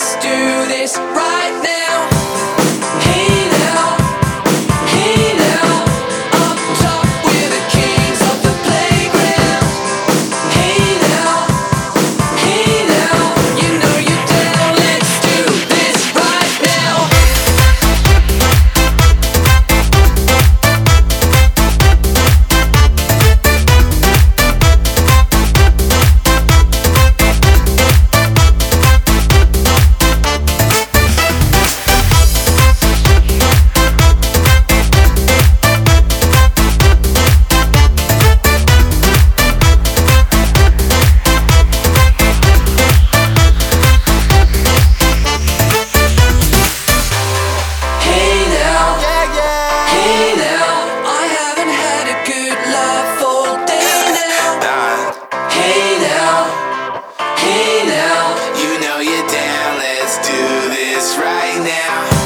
Let's do this right now. now.